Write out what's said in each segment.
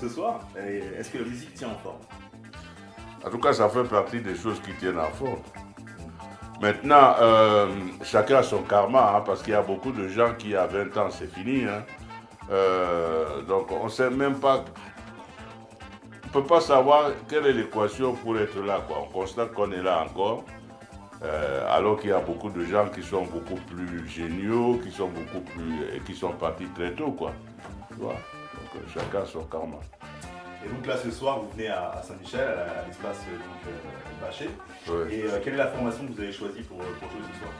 ce soir. Est-ce que la musique tient en forme En tout cas, ça fait partie des choses qui tiennent en forme. Maintenant, euh, chacun a son karma, hein, parce qu'il y a beaucoup de gens qui, à 20 ans, c'est fini. hein. Euh, donc, on ne sait même pas. On ne peut pas savoir quelle est l'équation pour être là. Quoi. On constate qu'on est là encore. euh, alors qu'il y a beaucoup de gens qui sont beaucoup plus géniaux, qui sont beaucoup plus. et qui sont partis très tôt. Quoi. Chacun a son karma. Et donc là, ce soir, vous venez à, Saint-Michel, à, la- l'espace euh, euh, Bâché. Ouais. Et euh, quelle est la formation que vous avez choisie pour, pour jouer ce soir?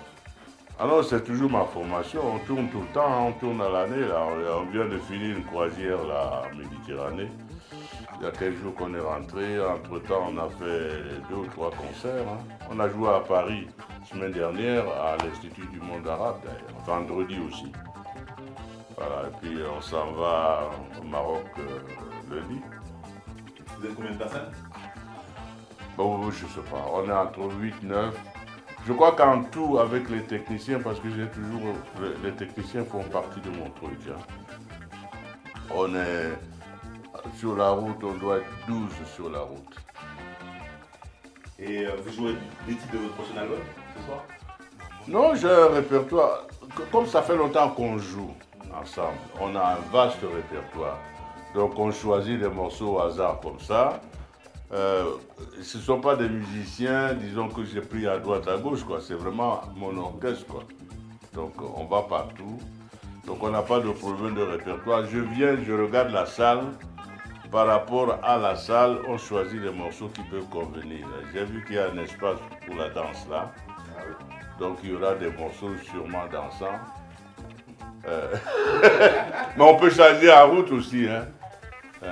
Alors, c'est toujours ma formation. On tourne tout le temps, hein. on tourne à l'année. Là. On vient de finir une croisière en Méditerranée. Il y a quelques jours qu'on est rentré. Entre-temps, on a fait deux ou trois concerts. hein. On a joué à Paris semaine dernière à l'Institut du monde arabe, d'ailleurs. Vendredi aussi. Voilà, et puis on s'en va au Maroc euh, lundi. Vous êtes combien de personnes? Bon, je sais pas, on est entre 8, 9. Je crois qu'en tout, avec les techniciens, parce que j'ai toujours. Les, les techniciens font partie de mon truc. hein. On est. Sur la route, on doit être 12 sur la route. Et euh, vous jouez des titres de votre prochain album ce soir? Non, j'ai un répertoire. Comme ça fait longtemps qu'on joue ensemble, on a un vaste répertoire. Donc on choisit des morceaux au hasard comme ça. Euh, ce ne sont pas des musiciens, disons que j'ai pris à droite, à gauche, quoi. C'est vraiment mon orchestre, quoi. Donc on va partout. Donc on n'a pas de problème de répertoire. Je viens, je regarde la salle. Par rapport à la salle, on choisit les morceaux qui peuvent convenir. J'ai vu qu'il y a un espace pour la danse là. Donc il y aura des morceaux sûrement dansants. Euh, Mais on peut changer en route aussi. Hein. Hein,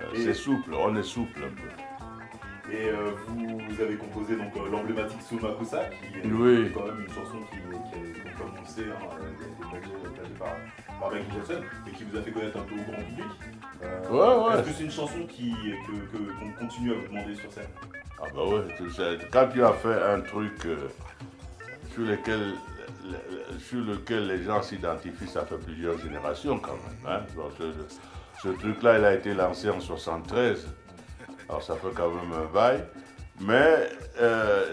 euh, C'est souple, on est souple un peu. Et euh, vous, vous avez composé donc euh, l'emblématique qui est Oui. quand même une chanson qui, qui est, donc, comme on le sait, hein, a été par, par Michael Jackson, et qui vous a fait connaître un peu au grand public. Ouais, ouais. Est-ce que c'est une chanson qui, que, qu'on continue à vous demander sur scène? Ah bah ouais, quand tu as fait un truc sur, lequel, le- le- sur lequel les gens s'identifient, ça fait plusieurs générations quand même. hein. Donc, ce ce truc-là, il a été lancé en 73. Alors ça fait quand même un bail. Mais euh,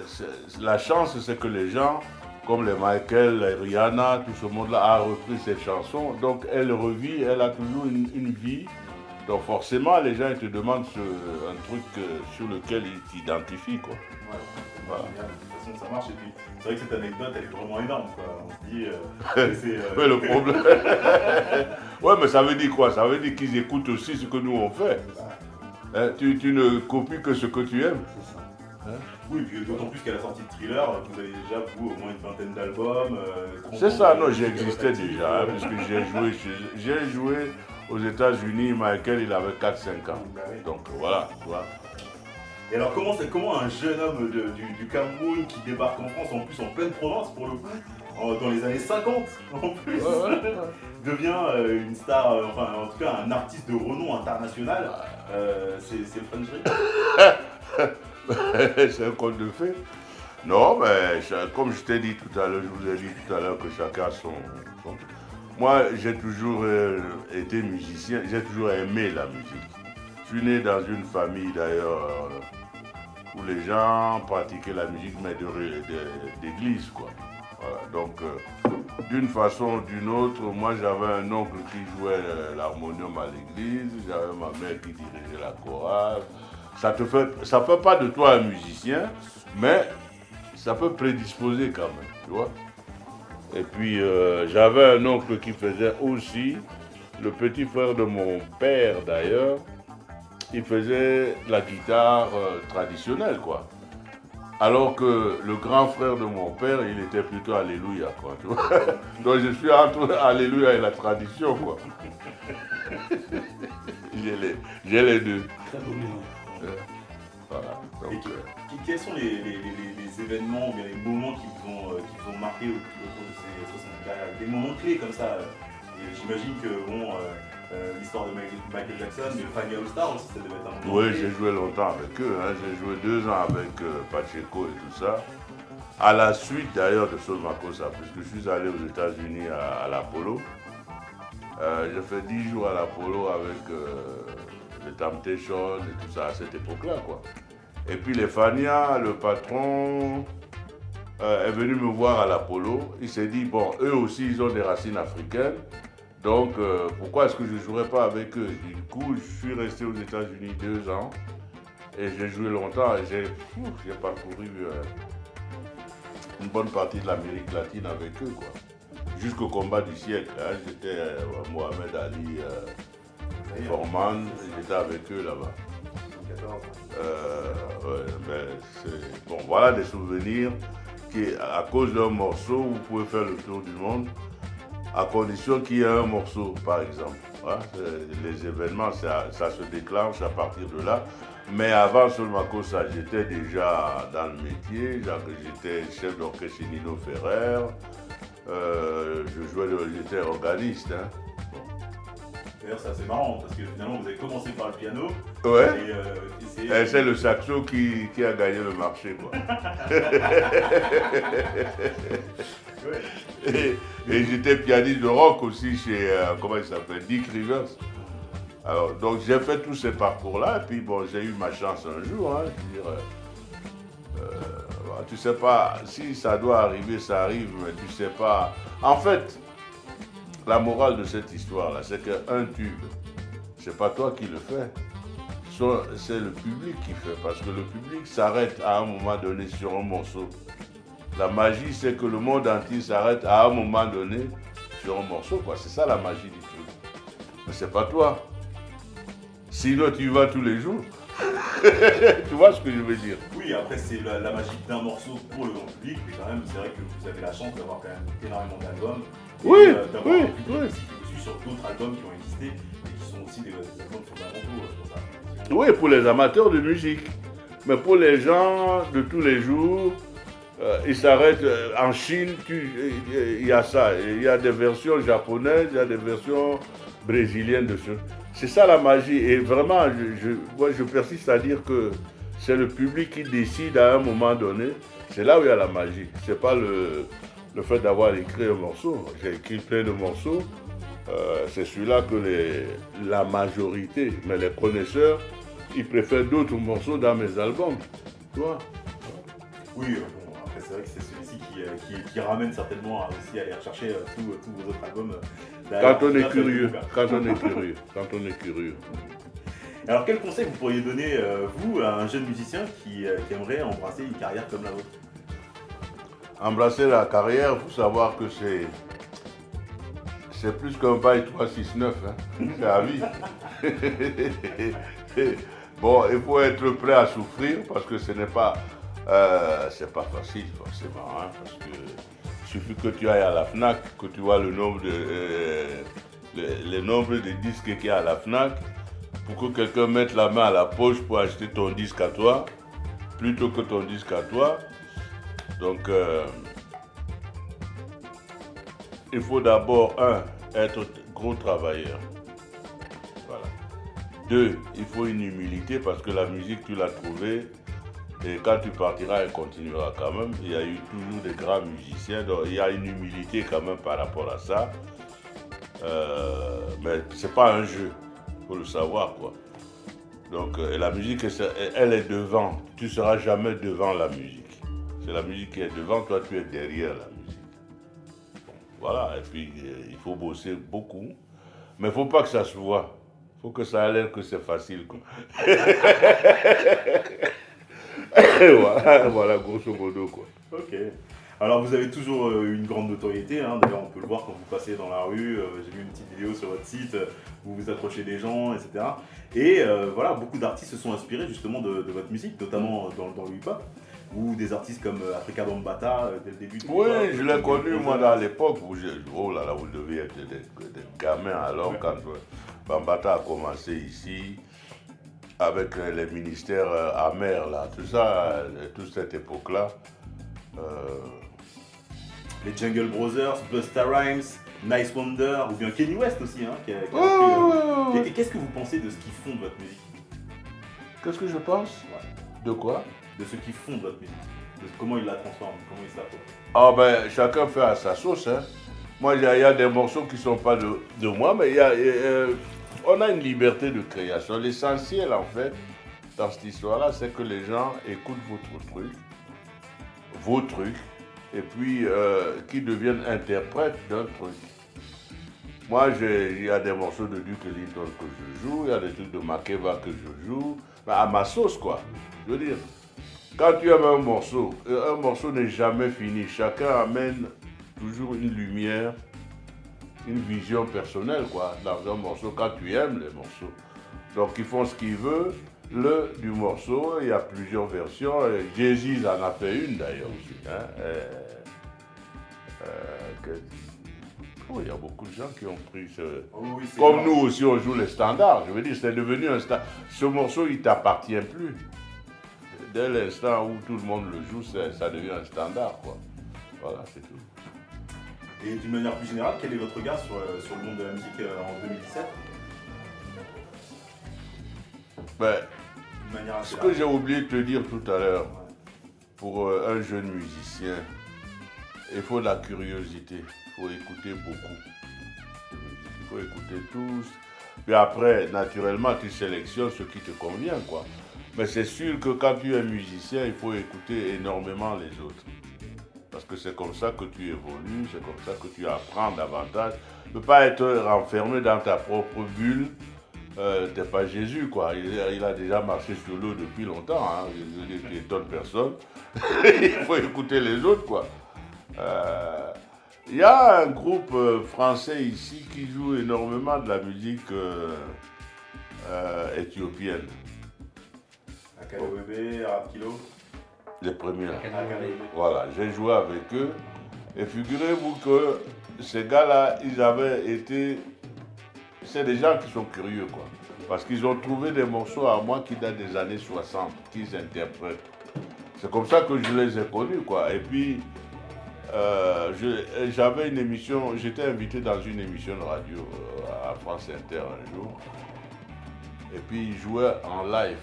la chance, c'est que les gens, comme les Michael, les Rihanna, tout ce monde-là a repris cette chanson. Donc elle revit, elle a toujours une, une vie. Donc forcément, les gens ils te demandent ce- un truc euh, sur lequel ils t'identifient. quoi. Voilà. Ça marche, et puis c'est vrai que cette anecdote elle est vraiment énorme. Quoi. On se dit. euh, c'est, euh, Ouais, le problème. ouais, mais ça veut dire quoi? Ça veut dire qu'ils écoutent aussi ce que nous on fait. Hein, tu, tu ne copies que ce que tu aimes. Oui, puis d'autant plus qu'à la sortie de Thriller, vous avez déjà, vous, au moins une vingtaine d'albums. euh, C'est ça, non, j'existais déjà, hein, puisque j'ai joué, j'ai joué aux États-Unis, Michael, il avait 4-5 ans. Bah. Donc voilà, tu vois. Et alors, comment, c'est- comment un jeune homme de- du, du Cameroun qui débarque en France, en plus en pleine province pour le coup, en- dans les années 50 en plus, Ouais, ouais, ouais. devient euh, une star, euh, enfin en tout cas un artiste de renom international euh, C'est Drake c'est un conte de fait. Non, mais comme je t'ai dit tout à l'heure, je vous ai dit tout à l'heure que chacun a son. son- Moi, j'ai toujours été musicien, j'ai toujours aimé la musique. Je suis né dans une famille d'ailleurs où les gens pratiquaient la musique, mais d'église, quoi. Donc, euh, d'une façon ou d'une autre, moi j'avais un oncle qui jouait euh, l'harmonium à l'église, j'avais ma mère qui dirigeait la chorale. Ça te fait, fait pas de toi un musicien, mais ça peut prédisposer quand même, tu vois. Et puis euh, j'avais un oncle qui faisait aussi, le petit frère de mon père d'ailleurs, il faisait la guitare euh, traditionnelle, quoi. Alors que le grand frère de mon père, il était plutôt Alléluia, quoi. tu vois. Donc je suis entre Alléluia et la tradition, quoi. j'ai les, j'ai les deux. Voilà. Donc, qui- Quels sont les, les- les- événements ou bien les moments qui vous ont, euh, qui vous ont marqué au, au cours de ces 60 carrières Des moments clés comme ça euh, et J'imagine que bon, euh, euh, l'histoire de Michael, Jackson, mais Fanny All Star aussi, ça devait être un Oui, j'ai joué longtemps avec eux. hein. J'ai joué deux ans avec euh, Pacheco et tout ça. À la suite d'ailleurs de Sol Makossa, puisque je suis allé aux États-Unis à, à l'Apollo. Euh, j'ai fait 10 jours à l'Apollo avec euh, le Temptation et tout ça à cette époque-là, quoi. Et puis les Fania, le patron est venu me voir à l'Apollo. Il s'est dit, bon, eux aussi, ils ont des racines africaines. Donc, euh, pourquoi est-ce que je ne jouerais pas avec eux? Du coup, je suis resté aux États-Unis deux ans. Et j'ai joué longtemps et j'ai parcouru euh, une bonne partie de l'Amérique latine avec eux, quoi. Jusqu'au combat du siècle. hein. J'étais euh, Mohamed Ali Forman, j'étais avec eux là-bas. 14. Euh, ouais, c'est- bon, voilà des souvenirs qui, à cause d'un morceau, vous pouvez faire le tour du monde, à condition qu'il y ait un morceau, par exemple. Hein, les événements, ça, ça se déclenche à partir de là. Mais avant seulement que ça, j'étais déjà dans le métier. J'étais chef d'orchestre chez Nino Ferrer. Euh, je jouais, j'étais organiste. hein. D'ailleurs, c'est assez marrant parce que finalement, vous avez commencé par le piano. Ouais. Et, euh, et c'est- Et c'est le saxo qui, qui a gagné le marché, quoi. Ouais. Et, et j'étais pianiste de rock aussi chez, euh, comment il s'appelle, Dick Rivers. Alors, donc j'ai fait tous ces parcours-là, et puis bon, j'ai eu ma chance un jour, hein, je veux dire, euh, euh, tu sais pas, si ça doit arriver, ça arrive, mais tu sais pas. En fait, la morale de cette histoire-là, c'est qu'un tube, c'est pas toi qui le fais, c'est le public qui fait, parce que le public s'arrête à un moment donné sur un morceau. La magie, c'est que le monde entier s'arrête à un moment donné sur un morceau, quoi. C'est ça la magie du truc. Mais c'est pas toi. Sinon, tu y vas tous les jours. tu vois ce que je veux dire? Oui, après, c'est la, la magie d'un morceau pour le grand public, mais quand même, c'est vrai que vous avez la chance d'avoir quand même énormément d'albums. et, Oui, euh, d'avoir oui, un public oui. aussi sur d'autres albums qui ont existé et qui sont aussi des, des albums fondamentaux euh, pour ça. Oui, pour les amateurs de musique. Mais pour les gens de tous les jours, euh, ils s'arrêtent. euh, en Chine, euh, il y a ça. Il y a des versions japonaises, il y a des versions brésiliennes de ce. C'est ça la magie. Et vraiment, je, moi, je persiste à dire que c'est le public qui décide à un moment donné. C'est là où il y a la magie. C'est pas le, le fait d'avoir écrit un morceau. J'ai écrit plein de morceaux. C'est celui-là que la majorité, mais les connaisseurs, ils préfèrent d'autres morceaux dans mes albums. Tu vois? Oui, c'est vrai que c'est celui-ci qui, euh, qui, qui ramène certainement à aussi aller rechercher euh, tous tous vos autres albums. euh. Quand on est curieux, quand on est curieux, quand on est curieux. Alors, quel conseil vous pourriez donner, euh, vous, à un jeune musicien qui, euh, qui aimerait embrasser une carrière comme la vôtre? Embrasser la carrière, il faut savoir que c'est. C'est plus qu'un bail 369, hein. c'est à vie. bon, il faut être prêt à souffrir parce que ce n'est pas. Euh, c'est pas facile forcément, hein, parce que il suffit que tu ailles à la FNAC, que tu vois le nombre de. euh, de disques qu'il y a à la FNAC, pour que quelqu'un mette la main à la poche pour acheter ton disque à toi, plutôt que ton disque à toi. Donc, euh, il faut d'abord, un, être gros travailleur. Voilà. Deux, il faut une humilité parce que la musique, tu l'as trouvée. Et quand tu partiras, elle continuera quand même. Il y a eu toujours des grands musiciens, donc il y a une humilité quand même par rapport à ça. Euh, mais c'est pas un jeu, il faut le savoir quoi. Donc euh, la musique, elle- est devant. Tu seras jamais devant la musique. C'est la musique qui est devant, toi tu es derrière la musique. Voilà, et puis euh, il faut bosser beaucoup. Mais il ne faut pas que ça se voit. Il faut que ça ait l'air que c'est facile. voilà, voilà, grosso modo. Quoi. Ok. Alors vous avez toujours euh, une grande notoriété, hein. d'ailleurs on peut le voir quand vous passez dans la rue, euh, j'ai vu une petite vidéo sur votre site euh, où vous accrochez des gens, etc. Et euh, voilà, beaucoup d'artistes se sont inspirés justement de, de votre musique, notamment dans, dans le hip-hop, ou des artistes comme Africa Bambata dès le début du Oui, je l'ai connu moi dans l'époque où j'ai. Oh là là, vous deviez être des, des gamins alors Ouais. quand Bambata a commencé ici avec euh, les ministères euh, amers là, tout ça, euh, toute cette époque-là. euh, Les Jungle Brothers, Busta Rhymes, Nice Wonder, ou bien Kenny West aussi, hein, qui a, qui a ouais, repris, euh, ouais, ouais, Et, ouais. qu'est-ce que vous pensez de ce qui fonde votre musique? Qu'est-ce que je pense? De quoi? De ce qui fonde votre musique De comment il la transforme, comment il se la fait Ah ben, chacun fait à sa sauce. Hein. Moi, il y, a des morceaux qui ne sont pas de, de moi, mais il y a, on a une liberté de création. L'essentiel, en fait, dans cette histoire-là, c'est que les gens écoutent votre truc, vos trucs, et puis euh, qui deviennent interprètes d'un truc. Moi, il y a des morceaux de Duke Ellington que je joue, il y a des trucs de Makeba que je joue, à ma sauce, quoi. Je veux dire, quand tu aimes un morceau, un morceau n'est jamais fini. Chacun amène toujours une lumière, une vision personnelle, quoi, dans un morceau, quand tu aimes les morceaux. Donc, ils font ce qu'ils veulent. Le du morceau, il y a plusieurs versions. Jay-Z en a fait une d'ailleurs aussi. Hein. Euh, euh, oh, il y a beaucoup de gens qui ont pris ce. Oh Comme nous aussi, on joue les standards. Je veux dire, c'est devenu un standard. Ce morceau, il t'appartient plus. Dès l'instant où tout le monde le joue, ça devient un standard, quoi. Voilà, c'est tout. Et d'une manière plus générale, quel est votre regard sur, euh, sur le monde de la musique euh, en 2017 ben, Ce que j'ai oublié de te dire tout à l'heure, pour euh, un jeune musicien, il faut de la curiosité, il faut écouter beaucoup. Il faut écouter tous. Puis après, naturellement, tu sélectionnes ce qui te convient, quoi. Mais c'est sûr que quand tu es musicien, il faut écouter énormément les autres. Parce que c'est comme ça que tu évolues, c'est comme ça que tu apprends davantage. Ne pas être renfermé dans ta propre bulle. Euh, T'es pas Jésus, quoi. Il, a déjà marché sur l'eau depuis longtemps. Hein. Il n'étonne personne. il faut écouter les autres, quoi. Euh, il y a un groupe euh, français ici qui joue énormément de la musique euh, éthiopienne. Kilo Les premiers. Voilà, j'ai joué avec eux. Et figurez-vous que ces gars-là, ils avaient été. C'est des gens qui sont curieux, quoi. Parce qu'ils ont trouvé des morceaux à moi qui datent des années 60, qu'ils interprètent. C'est comme ça que je les ai connus, quoi. Et puis, euh, j'avais une émission, j'étais invité dans une émission de radio euh, à France Inter un jour. Et puis, ils jouaient en live.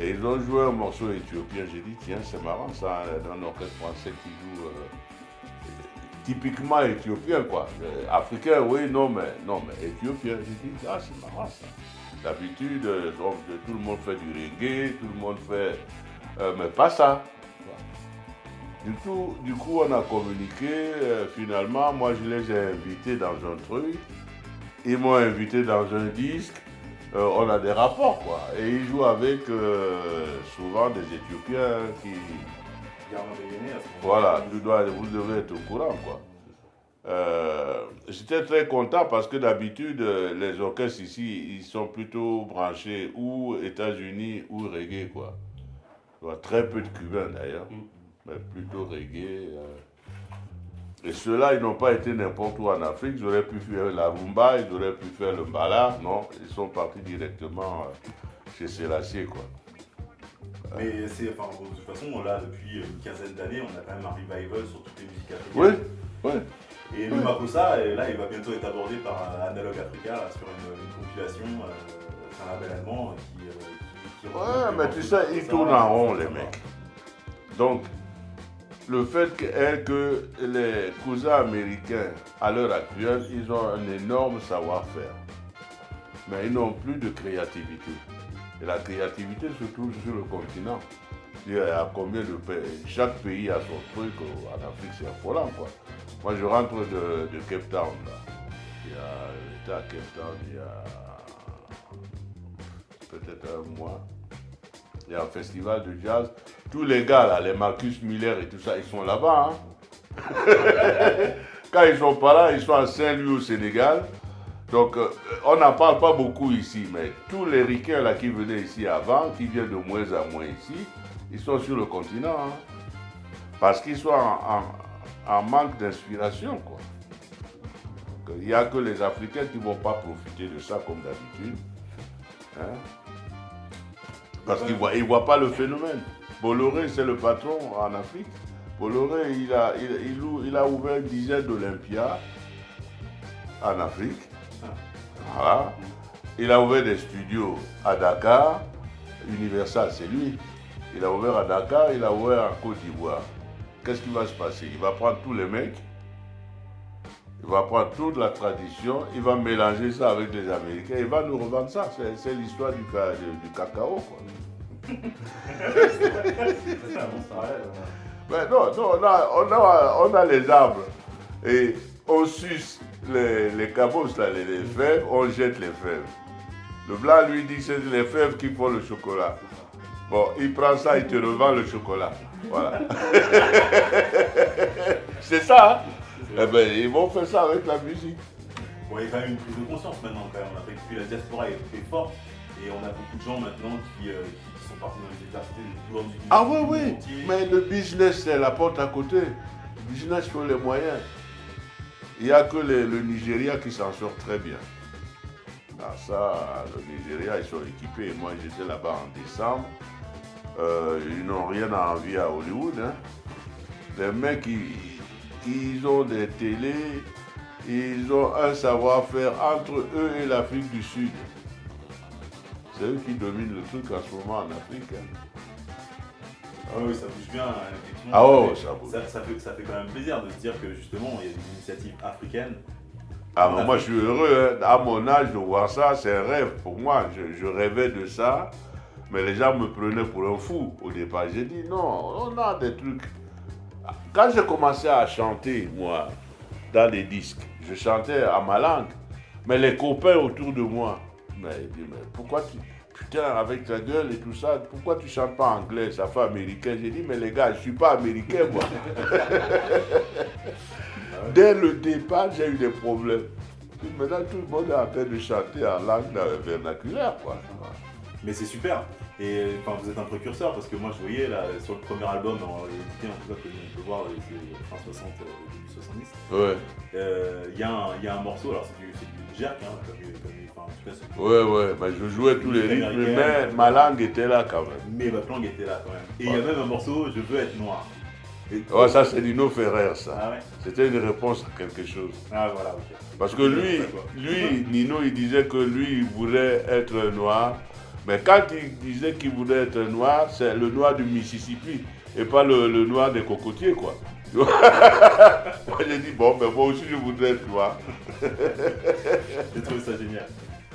Et ils ont joué un morceau éthiopien. J'ai dit, tiens, c'est marrant ça, un orchestre français qui joue euh, typiquement éthiopien, quoi. Euh, africain, oui, non, mais, non, mais éthiopien. J'ai dit, ah, c'est marrant ça. D'habitude, euh, tout le monde fait du reggae, tout le monde fait. mais pas ça. Du du coup, on a communiqué. finalement, moi, je les ai invités dans un truc. Ils m'ont invité dans un disque. Euh, on a des rapports, quoi. Et ils jouent avec euh, souvent des Éthiopiens qui. Voilà, vous devez être au courant, quoi. Euh, j'étais très content parce que d'habitude, les orchestres ici, ils sont plutôt branchés ou États-Unis ou reggae, quoi. Très peu de Cubains d'ailleurs, mm. mais plutôt reggae. Et ceux-là, ils n'ont pas été n'importe où en Afrique. Ils auraient pu faire la rumba, ils auraient pu faire le mbala. Non, ils sont partis directement euh, chez Sélassié, quoi. Mais c'est, enfin, de toute façon, là, depuis une quinzaine d'années, on a quand même un revival sur toutes les musiques africaines. Oui, oui. Et le Makossa, là, il va bientôt être abordé par Analog Africa sur une, compilation. Euh, c'est un label allemand qui. Euh, qui, ouais, mais tu sais, ils tournent en rond, les mecs. Donc, le fait est que les cousins américains, à l'heure actuelle, ils ont un énorme savoir-faire. Mais ils n'ont plus de créativité. Et la créativité se trouve sur le continent. Il y a combien de pays Chaque pays a son truc. En Afrique, c'est affolant, quoi. Moi, je rentre de, Cape Town, Il y a l'État Cape Town, il y a peut-être un mois. Il y a un festival de jazz. Tous les gars, là, les Marcus Miller et tout ça, ils sont là-bas. Hein. Quand ils sont pas là, ils sont à Saint-Louis au Sénégal. Donc, euh, on n'en parle pas beaucoup ici, mais tous les ricains là, qui venaient ici avant, qui viennent de moins en moins ici, ils sont sur le continent. Hein. Parce qu'ils sont en, manque d'inspiration. quoi. Il n'y a que les Africains qui ne vont pas profiter de ça comme d'habitude. Hein. Parce qu'ils ne voient, voient pas le phénomène. Bolloré, c'est le patron en Afrique. Bolloré, il a, il, a ouvert une dizaine d'Olympia en Afrique. Voilà. Il a ouvert des studios à Dakar. Universal, c'est lui. Il a ouvert à Dakar, il a ouvert en Côte d'Ivoire. Qu'est-ce qui va se passer? Il va prendre tous les mecs, Il va prendre toute la tradition, il va mélanger ça avec les Américains, il va nous revendre ça. C'est- l'histoire du- du cacao. Quoi. Non, non, on a, on a, on a les arbres et on suce les, les là, les, fèves, on jette les fèves. Le blanc lui dit que c'est les fèves qui font le chocolat. Bon, il prend ça, il te revend le chocolat. Voilà. c'est ça. hein. Eh ben, ils vont faire ça avec la musique. Il y a quand même une prise de conscience maintenant, quand même. On a la diaspora est forte et on a beaucoup de gens maintenant qui, euh, qui sont partis dans les universités de tout le monde du Ah oui, oui, mais le business, c'est la porte à côté. Le business, faut les moyens. Il n'y a que les- le Nigeria qui s'en sort très bien. Ah, ça, le Nigeria, ils sont équipés. Moi, j'étais là-bas en décembre. Euh, ils n'ont rien à envier à Hollywood. hein. Les mecs, ils, ils ont des télés, ils ont un savoir-faire entre eux et l'Afrique du Sud. C'est eux qui dominent le truc en ce moment en Afrique. hein. Ah oui, ça bouge bien, effectivement. Ah fait- ça bouge. Ça, ça fait, ça fait quand même plaisir de se dire que justement, il y a des initiatives africaines. Ah, mais moi, je suis heureux. hein. À mon âge, de voir ça, c'est un rêve pour moi. Je, je rêvais de ça. Mais les gens me prenaient pour un fou. Au départ, j'ai dit non, on a des trucs. Quand j'ai commencé à chanter, moi, dans les disques, je chantais à ma langue. Mais les copains autour de moi, mais, pourquoi tu. Putain, avec ta gueule et tout ça, pourquoi tu chantes pas anglais? Ça fait américain. J'ai dit, mais les gars, je suis pas américain, moi. Dès le départ, j'ai eu des problèmes. Puis maintenant, tout le monde est en train de chanter en langue vernaculaire, quoi. Mais c'est super. Et enfin, vous êtes un précurseur parce que moi, je voyais là, sur le premier album, dans l'édité en tout cas, que on peut voir, c'est fin 60, euh, début 70. Ouais, Euh, Il y, a un- il y a un morceau, alors c'est du, jerk, hein, comme, comme, enfin, en tout cas, c'est- ouais, ouais. Je jouais tous les rythmes, mais ma langue était là quand même. mais votre langue était là quand même. Et il y a même un morceau, Je veux être noir. Et- ça, c'est Nino Ferrer, ça. Ah ouais C'était une réponse à quelque chose. Ah voilà, ok. Parce que lui, lui, Nino, il disait que lui, il voulait être noir. Mais quand il disait qu'il voulait être noir, c'est le noir du Mississippi et pas le, le noir des cocotiers, quoi. moi, j'ai dit, bon, mais moi aussi, je voudrais être noir. J'ai trouvé ça génial.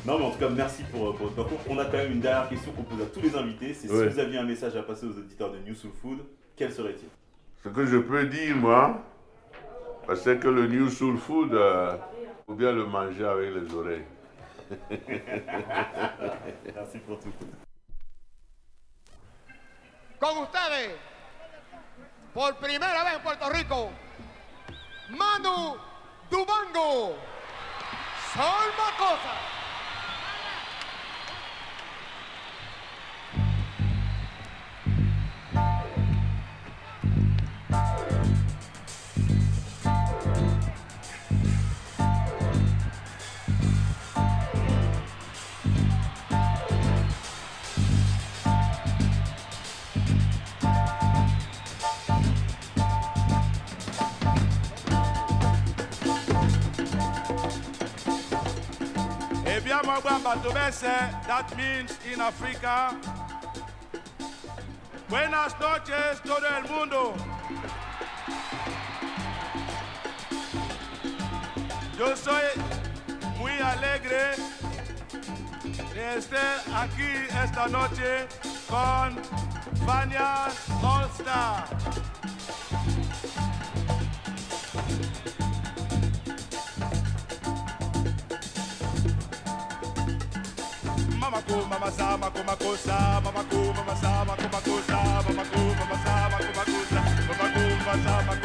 Non, mais en tout cas, merci pour, pour votre parcours. On a quand même une dernière question qu'on pose à tous les invités. C'est Ouais. si vous aviez un message à passer aux auditeurs de New Soul Food, quel serait-il? Ce que je peux dire, moi, c'est que le New Soul Food, il faut bien le manger avec les oreilles. Merci pour tout. Con ustedes, por primera vez en Puerto Rico, Manu Dubango. Salma Cosa. That means in Africa. Buenas noches, todo el mundo. Yo soy muy alegre de estar aquí esta noche con Fania All Star. mamaku mamasa maku makosa mamaku mamasa maku makosa mamaku mamasa maku makosa mamaku mamasa maku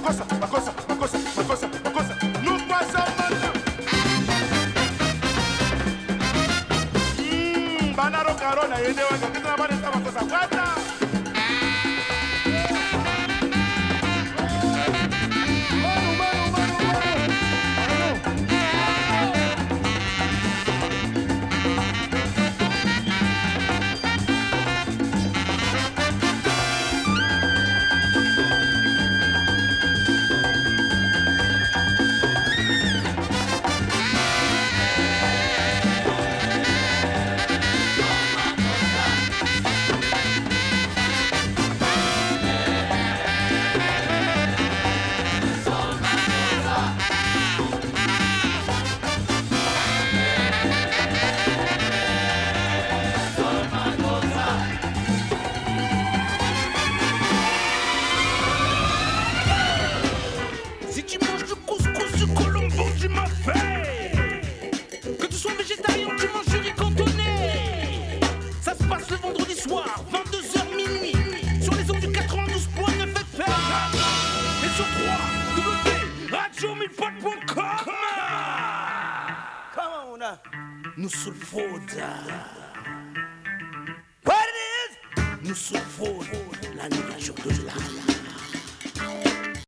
bajosa.